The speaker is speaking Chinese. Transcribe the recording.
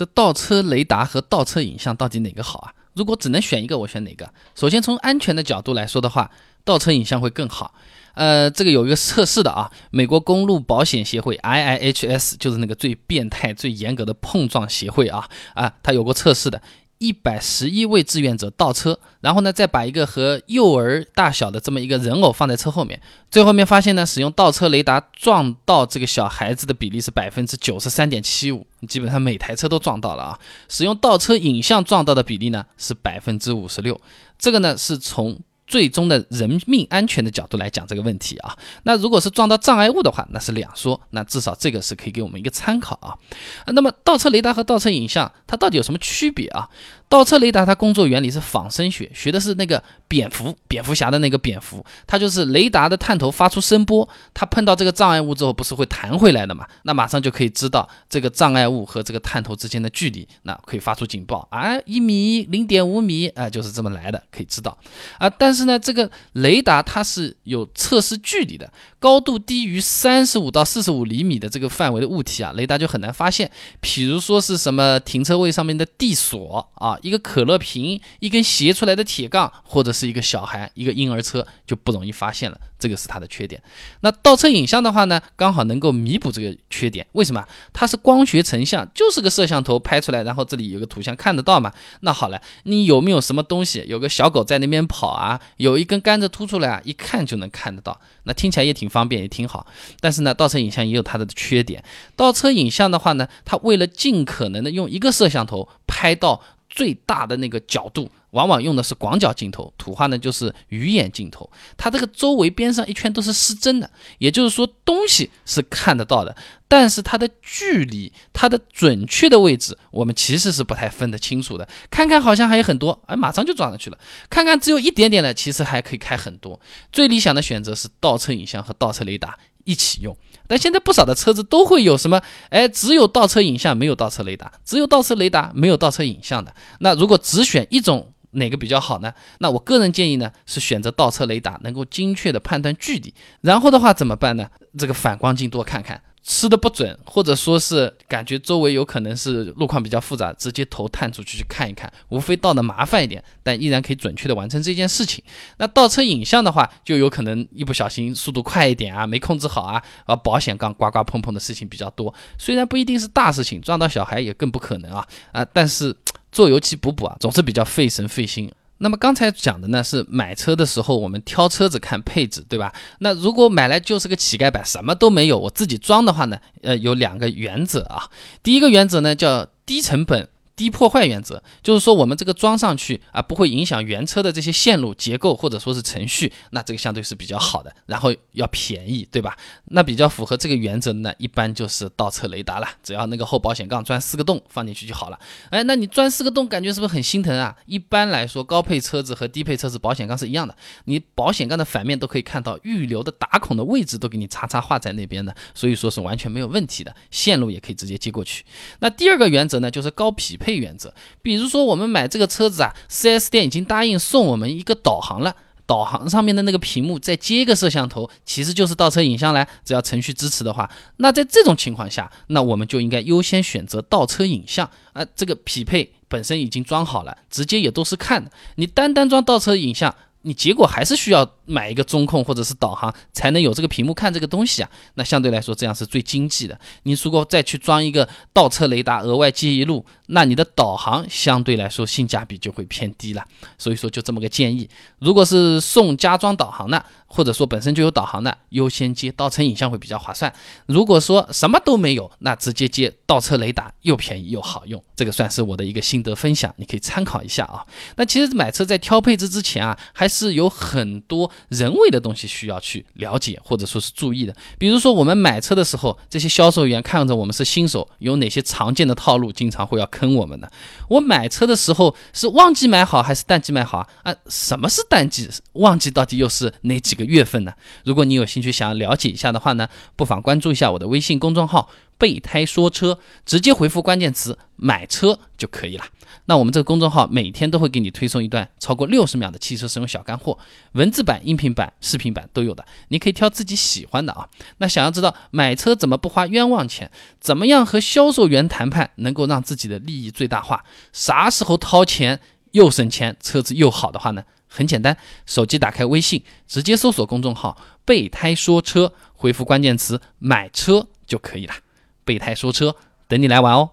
这倒车雷达和倒车影像到底哪个好啊？如果只能选一个，我选哪个？首先从安全的角度来说的话，倒车影像会更好。呃，这个有一个测试的啊，美国公路保险协会 IIHS 就是那个最变态、最严格的碰撞协会啊啊，它有过测试的。一百十一位志愿者倒车，然后呢，再把一个和幼儿大小的这么一个人偶放在车后面，最后面发现呢，使用倒车雷达撞到这个小孩子的比例是百分之九十三点七五，基本上每台车都撞到了啊。使用倒车影像撞到的比例呢是百分之五十六，这个呢是从。最终的人命安全的角度来讲这个问题啊，那如果是撞到障碍物的话，那是两说。那至少这个是可以给我们一个参考啊。那么倒车雷达和倒车影像它到底有什么区别啊？倒车雷达它工作原理是仿生学，学的是那个蝙蝠，蝙蝠侠的那个蝙蝠，它就是雷达的探头发出声波，它碰到这个障碍物之后不是会弹回来的嘛？那马上就可以知道这个障碍物和这个探头之间的距离，那可以发出警报啊，一米、零点五米啊，就是这么来的，可以知道啊。但是呢，这个雷达它是有测试距离的，高度低于三十五到四十五厘米的这个范围的物体啊，雷达就很难发现。比如说是什么停车位上面的地锁啊。一个可乐瓶，一根斜出来的铁杠，或者是一个小孩，一个婴儿车，就不容易发现了。这个是它的缺点。那倒车影像的话呢，刚好能够弥补这个缺点。为什么？它是光学成像，就是个摄像头拍出来，然后这里有个图像看得到嘛？那好了，你有没有什么东西？有个小狗在那边跑啊，有一根甘蔗凸出来啊，一看就能看得到。那听起来也挺方便，也挺好。但是呢，倒车影像也有它的缺点。倒车影像的话呢，它为了尽可能的用一个摄像头拍到。最大的那个角度，往往用的是广角镜头，土话呢就是鱼眼镜头。它这个周围边上一圈都是失真的，也就是说东西是看得到的，但是它的距离、它的准确的位置，我们其实是不太分得清楚的。看看好像还有很多，哎，马上就撞上去了；看看只有一点点的，其实还可以开很多。最理想的选择是倒车影像和倒车雷达。一起用，但现在不少的车子都会有什么？哎，只有倒车影像，没有倒车雷达；只有倒车雷达，没有倒车影像的。那如果只选一种，哪个比较好呢？那我个人建议呢，是选择倒车雷达，能够精确的判断距离。然后的话怎么办呢？这个反光镜多看看。吃的不准，或者说是感觉周围有可能是路况比较复杂，直接头探出去去看一看，无非倒的麻烦一点，但依然可以准确的完成这件事情。那倒车影像的话，就有可能一不小心速度快一点啊，没控制好啊，啊保险杠刮刮碰碰的事情比较多。虽然不一定是大事情，撞到小孩也更不可能啊啊，但是做油漆补补啊，总是比较费神费心。那么刚才讲的呢是买车的时候我们挑车子看配置，对吧？那如果买来就是个乞丐版，什么都没有，我自己装的话呢，呃，有两个原则啊。第一个原则呢叫低成本。低破坏原则就是说，我们这个装上去啊，不会影响原车的这些线路结构或者说是程序，那这个相对是比较好的。然后要便宜，对吧？那比较符合这个原则呢，一般就是倒车雷达了，只要那个后保险杠钻四个洞放进去就好了。哎，那你钻四个洞，感觉是不是很心疼啊？一般来说，高配车子和低配车子保险杠是一样的，你保险杠的反面都可以看到预留的打孔的位置，都给你叉叉画在那边的，所以说是完全没有问题的，线路也可以直接接过去。那第二个原则呢，就是高匹配。原则，比如说我们买这个车子啊，4S 店已经答应送我们一个导航了，导航上面的那个屏幕再接一个摄像头，其实就是倒车影像嘞。只要程序支持的话，那在这种情况下，那我们就应该优先选择倒车影像啊。这个匹配本身已经装好了，直接也都是看的。你单单装倒车影像，你结果还是需要买一个中控或者是导航才能有这个屏幕看这个东西啊。那相对来说，这样是最经济的。你如果再去装一个倒车雷达，额外接一路。那你的导航相对来说性价比就会偏低了，所以说就这么个建议。如果是送加装导航的，或者说本身就有导航的，优先接倒车影像会比较划算。如果说什么都没有，那直接接倒车雷达又便宜又好用。这个算是我的一个心得分享，你可以参考一下啊。那其实买车在挑配置之前啊，还是有很多人为的东西需要去了解或者说是注意的。比如说我们买车的时候，这些销售员看着我们是新手，有哪些常见的套路，经常会要。坑我们的，我买车的时候是旺季买好还是淡季买好啊？啊，什么是淡季？旺季到底又是哪几个个月份呢？如果你有兴趣想要了解一下的话呢，不妨关注一下我的微信公众号。备胎说车，直接回复关键词买车就可以了。那我们这个公众号每天都会给你推送一段超过六十秒的汽车使用小干货，文字版、音频版、视频版都有的，你可以挑自己喜欢的啊。那想要知道买车怎么不花冤枉钱，怎么样和销售员谈判能够让自己的利益最大化，啥时候掏钱又省钱，车子又好的话呢？很简单，手机打开微信，直接搜索公众号“备胎说车”，回复关键词“买车”就可以了。备胎说车，等你来玩哦。